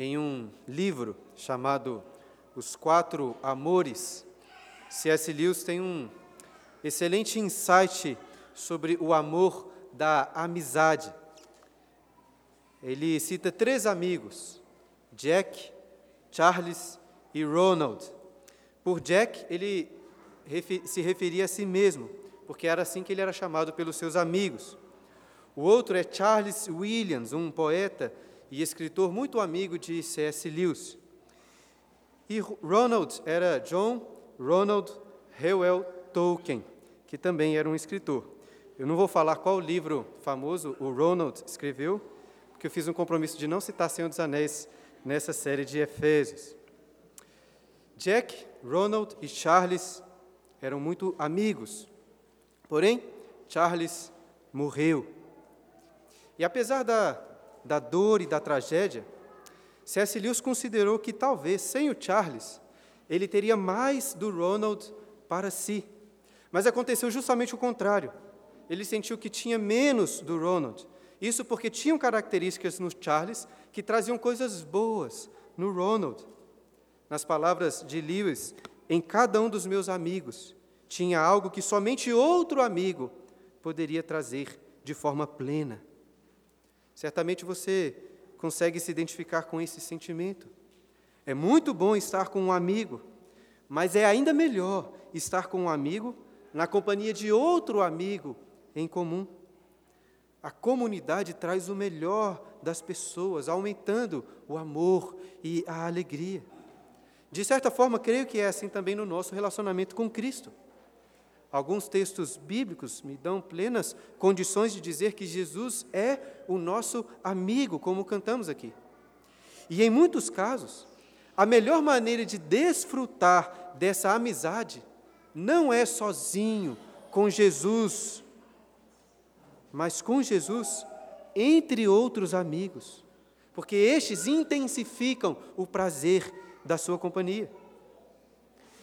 em um livro chamado Os Quatro Amores, C.S. Lewis tem um excelente insight sobre o amor da amizade. Ele cita três amigos, Jack, Charles e Ronald. Por Jack, ele se referia a si mesmo, porque era assim que ele era chamado pelos seus amigos. O outro é Charles Williams, um poeta e escritor muito amigo de C.S. Lewis. E Ronald era John Ronald Reuel Tolkien, que também era um escritor. Eu não vou falar qual livro famoso o Ronald escreveu, porque eu fiz um compromisso de não citar Senhor dos Anéis nessa série de Efésios. Jack, Ronald e Charles eram muito amigos. Porém, Charles morreu. E apesar da, da dor e da tragédia, C.S. Lewis considerou que talvez, sem o Charles, ele teria mais do Ronald para si. Mas aconteceu justamente o contrário. Ele sentiu que tinha menos do Ronald. Isso porque tinham características no Charles que traziam coisas boas no Ronald. Nas palavras de Lewis, em cada um dos meus amigos tinha algo que somente outro amigo poderia trazer de forma plena. Certamente você consegue se identificar com esse sentimento. É muito bom estar com um amigo, mas é ainda melhor estar com um amigo na companhia de outro amigo em comum. A comunidade traz o melhor das pessoas, aumentando o amor e a alegria. De certa forma, creio que é assim também no nosso relacionamento com Cristo. Alguns textos bíblicos me dão plenas condições de dizer que Jesus é o nosso amigo, como cantamos aqui. E em muitos casos, a melhor maneira de desfrutar dessa amizade não é sozinho, com Jesus, mas com Jesus entre outros amigos, porque estes intensificam o prazer da sua companhia.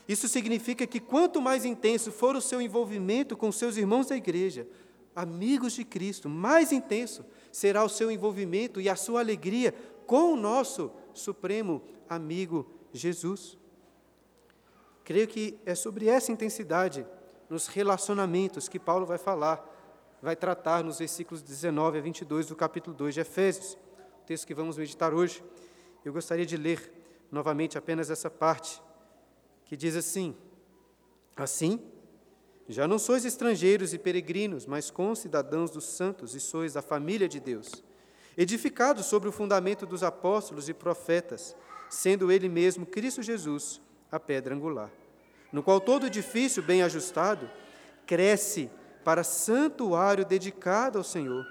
Isso significa que quanto mais intenso for o seu envolvimento com seus irmãos da igreja, amigos de Cristo, mais intenso será o seu envolvimento e a sua alegria com o nosso supremo amigo Jesus. Creio que é sobre essa intensidade nos relacionamentos que Paulo vai falar, vai tratar nos versículos 19 a 22 do capítulo 2 de Efésios, o texto que vamos meditar hoje. Eu gostaria de ler novamente apenas essa parte, que diz assim: Assim, já não sois estrangeiros e peregrinos, mas concidadãos dos santos e sois a família de Deus, edificados sobre o fundamento dos apóstolos e profetas, sendo ele mesmo Cristo Jesus a pedra angular, no qual todo edifício bem ajustado cresce para santuário dedicado ao Senhor,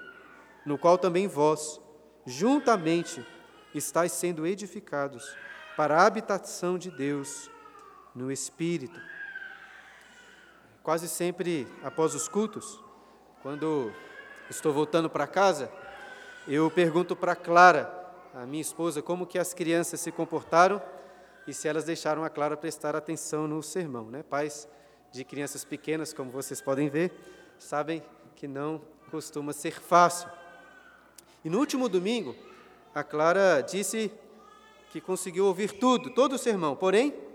no qual também vós, juntamente, estáis sendo edificados para a habitação de Deus no Espírito. Quase sempre após os cultos, quando estou voltando para casa, eu pergunto para Clara, a minha esposa, como que as crianças se comportaram e se elas deixaram a Clara prestar atenção no sermão. Né? Pais de crianças pequenas, como vocês podem ver, sabem que não costuma ser fácil. E no último domingo, a Clara disse que conseguiu ouvir tudo, todo o sermão, porém,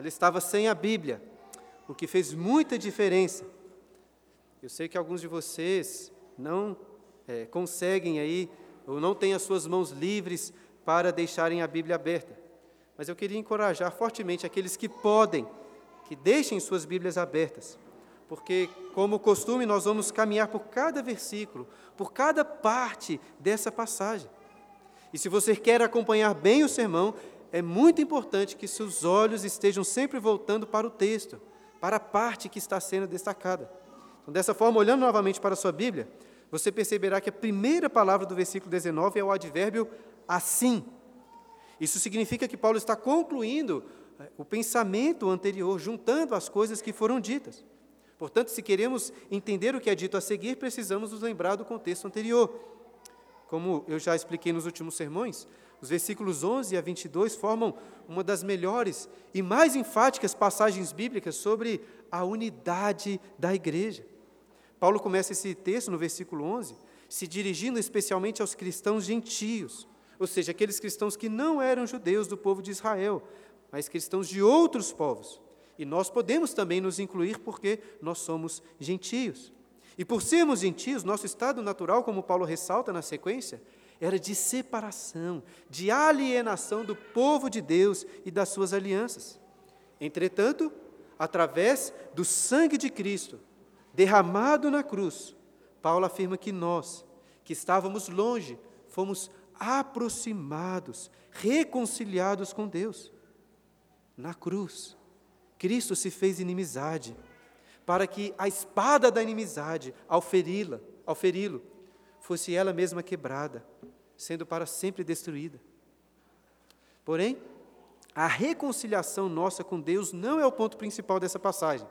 ela estava sem a Bíblia, o que fez muita diferença. Eu sei que alguns de vocês não é, conseguem aí, ou não têm as suas mãos livres para deixarem a Bíblia aberta. Mas eu queria encorajar fortemente aqueles que podem, que deixem suas Bíblias abertas, porque, como costume, nós vamos caminhar por cada versículo, por cada parte dessa passagem. E se você quer acompanhar bem o sermão, é muito importante que seus olhos estejam sempre voltando para o texto, para a parte que está sendo destacada. Então, dessa forma, olhando novamente para a sua Bíblia, você perceberá que a primeira palavra do versículo 19 é o advérbio assim. Isso significa que Paulo está concluindo eh, o pensamento anterior, juntando as coisas que foram ditas. Portanto, se queremos entender o que é dito a seguir, precisamos nos lembrar do contexto anterior. Como eu já expliquei nos últimos sermões, os versículos 11 a 22 formam uma das melhores e mais enfáticas passagens bíblicas sobre a unidade da igreja. Paulo começa esse texto no versículo 11, se dirigindo especialmente aos cristãos gentios, ou seja, aqueles cristãos que não eram judeus do povo de Israel, mas cristãos de outros povos. E nós podemos também nos incluir porque nós somos gentios. E por sermos gentios, nosso estado natural, como Paulo ressalta na sequência, era de separação, de alienação do povo de Deus e das suas alianças. Entretanto, através do sangue de Cristo, derramado na cruz, Paulo afirma que nós, que estávamos longe, fomos aproximados, reconciliados com Deus. Na cruz, Cristo se fez inimizade, para que a espada da inimizade, ao feri-la, ao feri-lo, fosse ela mesma quebrada, sendo para sempre destruída. Porém, a reconciliação nossa com Deus não é o ponto principal dessa passagem.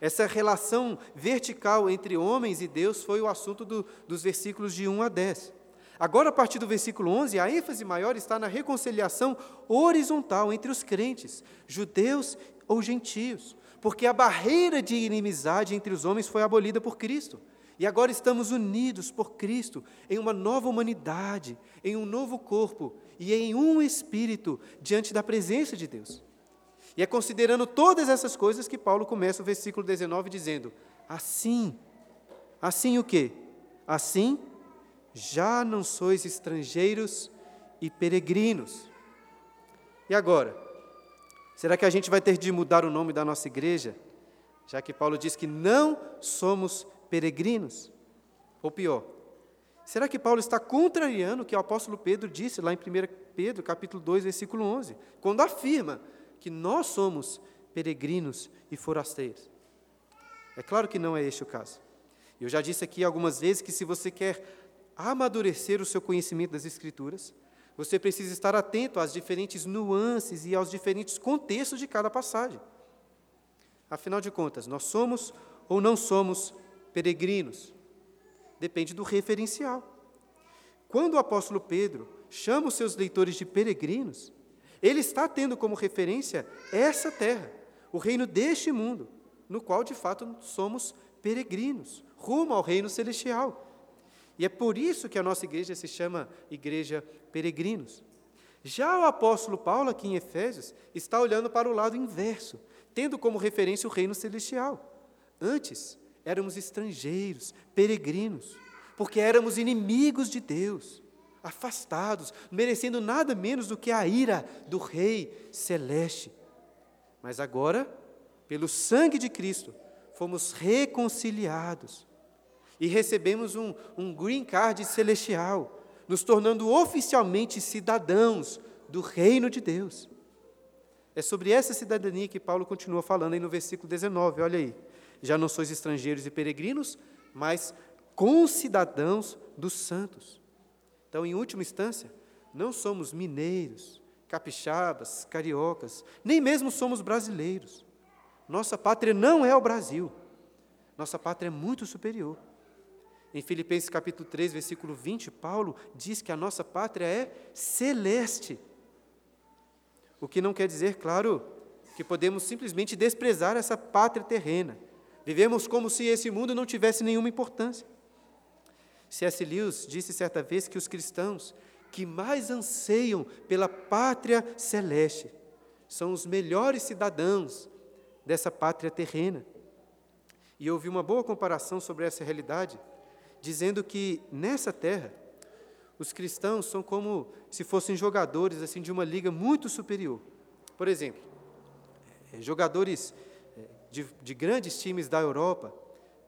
Essa relação vertical entre homens e Deus foi o assunto do, dos versículos de 1 a 10. Agora, a partir do versículo 11, a ênfase maior está na reconciliação horizontal entre os crentes, judeus ou gentios, porque a barreira de inimizade entre os homens foi abolida por Cristo. E agora estamos unidos por Cristo em uma nova humanidade, em um novo corpo e em um espírito diante da presença de Deus. E é considerando todas essas coisas que Paulo começa o versículo 19 dizendo: Assim, assim o quê? Assim, já não sois estrangeiros e peregrinos. E agora? Será que a gente vai ter de mudar o nome da nossa igreja? Já que Paulo diz que não somos peregrinos? Ou pior, será que Paulo está contrariando o que o apóstolo Pedro disse lá em 1 Pedro, capítulo 2, versículo 11, quando afirma que nós somos peregrinos e forasteiros? É claro que não é este o caso. Eu já disse aqui algumas vezes que se você quer amadurecer o seu conhecimento das Escrituras, você precisa estar atento às diferentes nuances e aos diferentes contextos de cada passagem. Afinal de contas, nós somos ou não somos peregrinos. Depende do referencial. Quando o apóstolo Pedro chama os seus leitores de peregrinos, ele está tendo como referência essa terra, o reino deste mundo, no qual de fato somos peregrinos, rumo ao reino celestial. E é por isso que a nossa igreja se chama Igreja Peregrinos. Já o apóstolo Paulo, aqui em Efésios, está olhando para o lado inverso, tendo como referência o reino celestial. Antes, éramos estrangeiros, peregrinos, porque éramos inimigos de Deus, afastados, merecendo nada menos do que a ira do Rei celeste. Mas agora, pelo sangue de Cristo, fomos reconciliados e recebemos um, um green card celestial, nos tornando oficialmente cidadãos do reino de Deus. É sobre essa cidadania que Paulo continua falando aí no versículo 19, olha aí já não sois estrangeiros e peregrinos, mas concidadãos dos santos. Então, em última instância, não somos mineiros, capixabas, cariocas, nem mesmo somos brasileiros. Nossa pátria não é o Brasil. Nossa pátria é muito superior. Em Filipenses capítulo 3, versículo 20, Paulo diz que a nossa pátria é celeste. O que não quer dizer, claro, que podemos simplesmente desprezar essa pátria terrena. Vivemos como se esse mundo não tivesse nenhuma importância. C.S. Lewis disse certa vez que os cristãos que mais anseiam pela pátria celeste são os melhores cidadãos dessa pátria terrena. E eu ouvi uma boa comparação sobre essa realidade, dizendo que nessa terra os cristãos são como se fossem jogadores assim de uma liga muito superior. Por exemplo, jogadores de, de grandes times da Europa,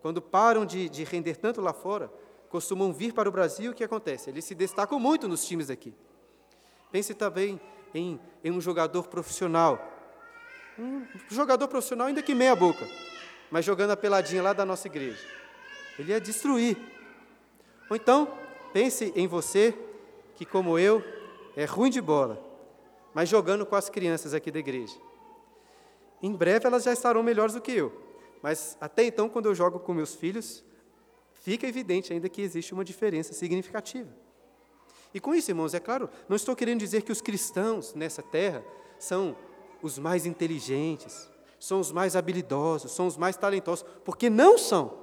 quando param de, de render tanto lá fora, costumam vir para o Brasil, o que acontece? Eles se destacam muito nos times aqui. Pense também em, em um jogador profissional. Um jogador profissional, ainda que meia boca, mas jogando a peladinha lá da nossa igreja. Ele ia destruir. Ou então, pense em você, que como eu, é ruim de bola, mas jogando com as crianças aqui da igreja. Em breve elas já estarão melhores do que eu. Mas até então, quando eu jogo com meus filhos, fica evidente ainda que existe uma diferença significativa. E com isso, irmãos, é claro, não estou querendo dizer que os cristãos nessa terra são os mais inteligentes, são os mais habilidosos, são os mais talentosos, porque não são.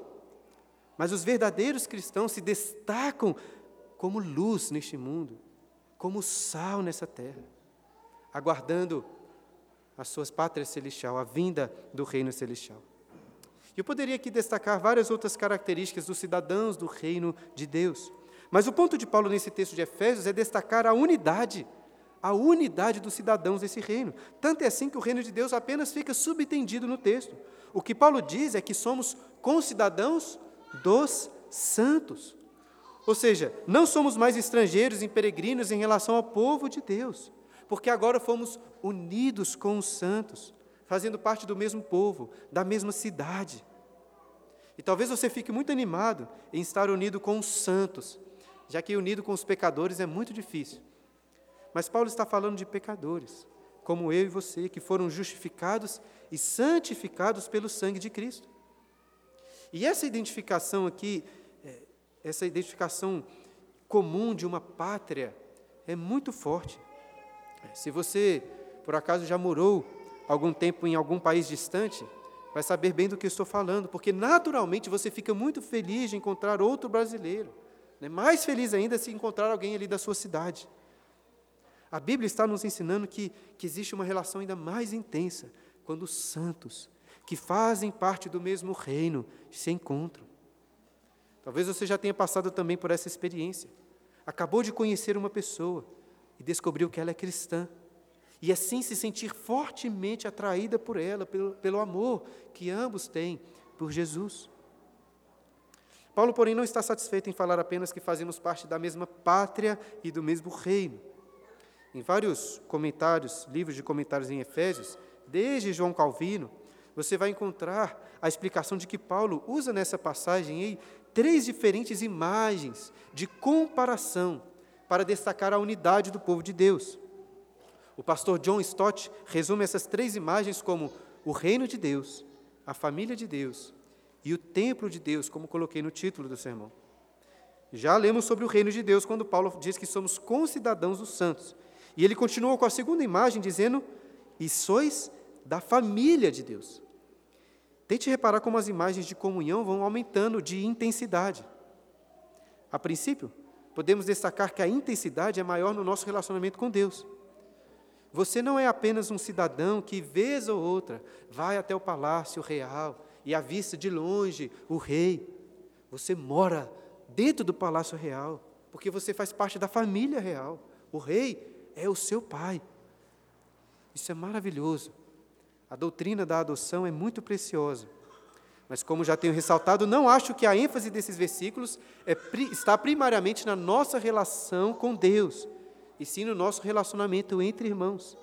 Mas os verdadeiros cristãos se destacam como luz neste mundo, como sal nessa terra, aguardando a sua pátria celestial, a vinda do reino celestial. Eu poderia aqui destacar várias outras características dos cidadãos do reino de Deus. Mas o ponto de Paulo nesse texto de Efésios é destacar a unidade, a unidade dos cidadãos desse reino. Tanto é assim que o reino de Deus apenas fica subentendido no texto. O que Paulo diz é que somos concidadãos dos santos. Ou seja, não somos mais estrangeiros e peregrinos em relação ao povo de Deus, porque agora fomos unidos com os santos, fazendo parte do mesmo povo, da mesma cidade. E talvez você fique muito animado em estar unido com os santos, já que unido com os pecadores é muito difícil. Mas Paulo está falando de pecadores, como eu e você, que foram justificados e santificados pelo sangue de Cristo. E essa identificação aqui, é, essa identificação comum de uma pátria, é muito forte. Se você, por acaso, já morou algum tempo em algum país distante, vai saber bem do que estou falando, porque naturalmente você fica muito feliz de encontrar outro brasileiro. Né? Mais feliz ainda se encontrar alguém ali da sua cidade. A Bíblia está nos ensinando que, que existe uma relação ainda mais intensa quando os santos, que fazem parte do mesmo reino, se encontram. Talvez você já tenha passado também por essa experiência. Acabou de conhecer uma pessoa e descobriu que ela é cristã. E assim se sentir fortemente atraída por ela, pelo, pelo amor que ambos têm por Jesus. Paulo, porém, não está satisfeito em falar apenas que fazemos parte da mesma pátria e do mesmo reino. Em vários comentários, livros de comentários em Efésios, desde João Calvino, você vai encontrar a explicação de que Paulo usa nessa passagem aí três diferentes imagens de comparação para destacar a unidade do povo de Deus. O pastor John Stott resume essas três imagens como o reino de Deus, a família de Deus e o templo de Deus, como coloquei no título do sermão. Já lemos sobre o reino de Deus quando Paulo diz que somos concidadãos dos santos. E ele continua com a segunda imagem dizendo: "E sois da família de Deus". Tente reparar como as imagens de comunhão vão aumentando de intensidade. A princípio, podemos destacar que a intensidade é maior no nosso relacionamento com Deus. Você não é apenas um cidadão que, vez ou outra, vai até o palácio real e avista de longe o rei. Você mora dentro do palácio real, porque você faz parte da família real. O rei é o seu pai. Isso é maravilhoso. A doutrina da adoção é muito preciosa. Mas, como já tenho ressaltado, não acho que a ênfase desses versículos é, está primariamente na nossa relação com Deus, e sim no nosso relacionamento entre irmãos.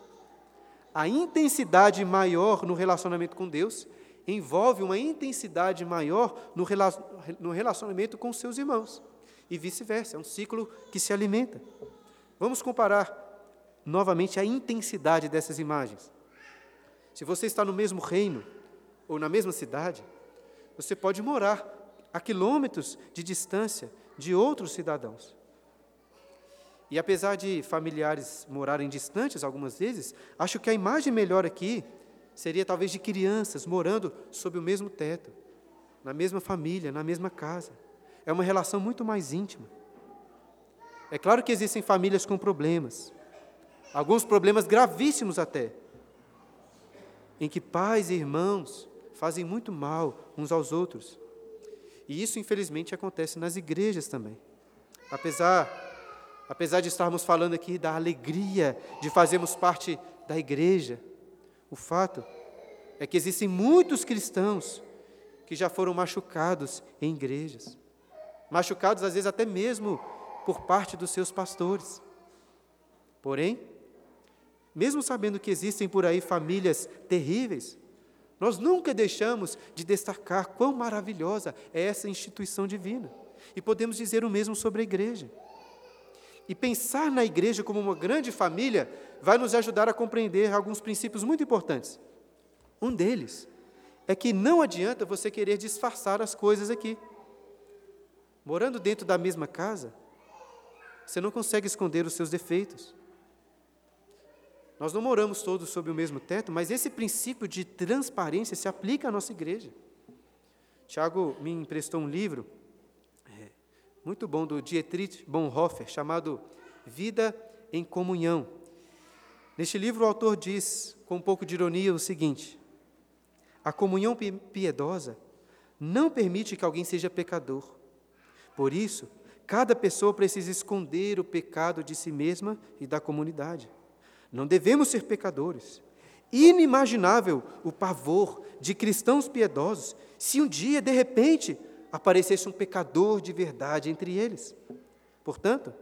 A intensidade maior no relacionamento com Deus envolve uma intensidade maior no relacionamento com seus irmãos. E vice-versa, é um ciclo que se alimenta. Vamos comparar novamente a intensidade dessas imagens. Se você está no mesmo reino ou na mesma cidade, você pode morar a quilômetros de distância de outros cidadãos. E apesar de familiares morarem distantes algumas vezes, acho que a imagem melhor aqui seria talvez de crianças morando sob o mesmo teto, na mesma família, na mesma casa. É uma relação muito mais íntima. É claro que existem famílias com problemas, alguns problemas gravíssimos até, em que pais e irmãos fazem muito mal uns aos outros. E isso, infelizmente, acontece nas igrejas também. Apesar, apesar de estarmos falando aqui da alegria de fazermos parte da igreja, o fato é que existem muitos cristãos que já foram machucados em igrejas, machucados às vezes até mesmo por parte dos seus pastores. Porém, mesmo sabendo que existem por aí famílias terríveis, nós nunca deixamos de destacar quão maravilhosa é essa instituição divina. E podemos dizer o mesmo sobre a igreja. E pensar na igreja como uma grande família vai nos ajudar a compreender alguns princípios muito importantes. Um deles é que não adianta você querer disfarçar as coisas aqui. Morando dentro da mesma casa, você não consegue esconder os seus defeitos. Nós não moramos todos sob o mesmo teto, mas esse princípio de transparência se aplica à nossa igreja. Tiago me emprestou um livro muito bom do Dietrich Bonhoeffer, chamado Vida em comunhão. Neste livro, o autor diz, com um pouco de ironia, o seguinte: a comunhão piedosa não permite que alguém seja pecador. Por isso, cada pessoa precisa esconder o pecado de si mesma e da comunidade. Não devemos ser pecadores. Inimaginável o pavor de cristãos piedosos se um dia, de repente, aparecesse um pecador de verdade entre eles. Portanto,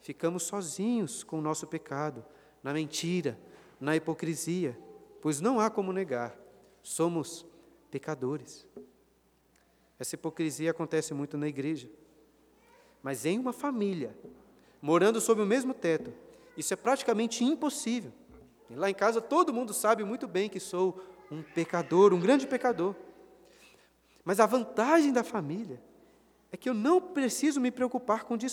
ficamos sozinhos com o nosso pecado, na mentira, na hipocrisia, pois não há como negar, somos pecadores. Essa hipocrisia acontece muito na igreja. Mas em uma família, morando sob o mesmo teto, isso é praticamente impossível. E lá em casa todo mundo sabe muito bem que sou um pecador, um grande pecador. Mas a vantagem da família é que eu não preciso me preocupar com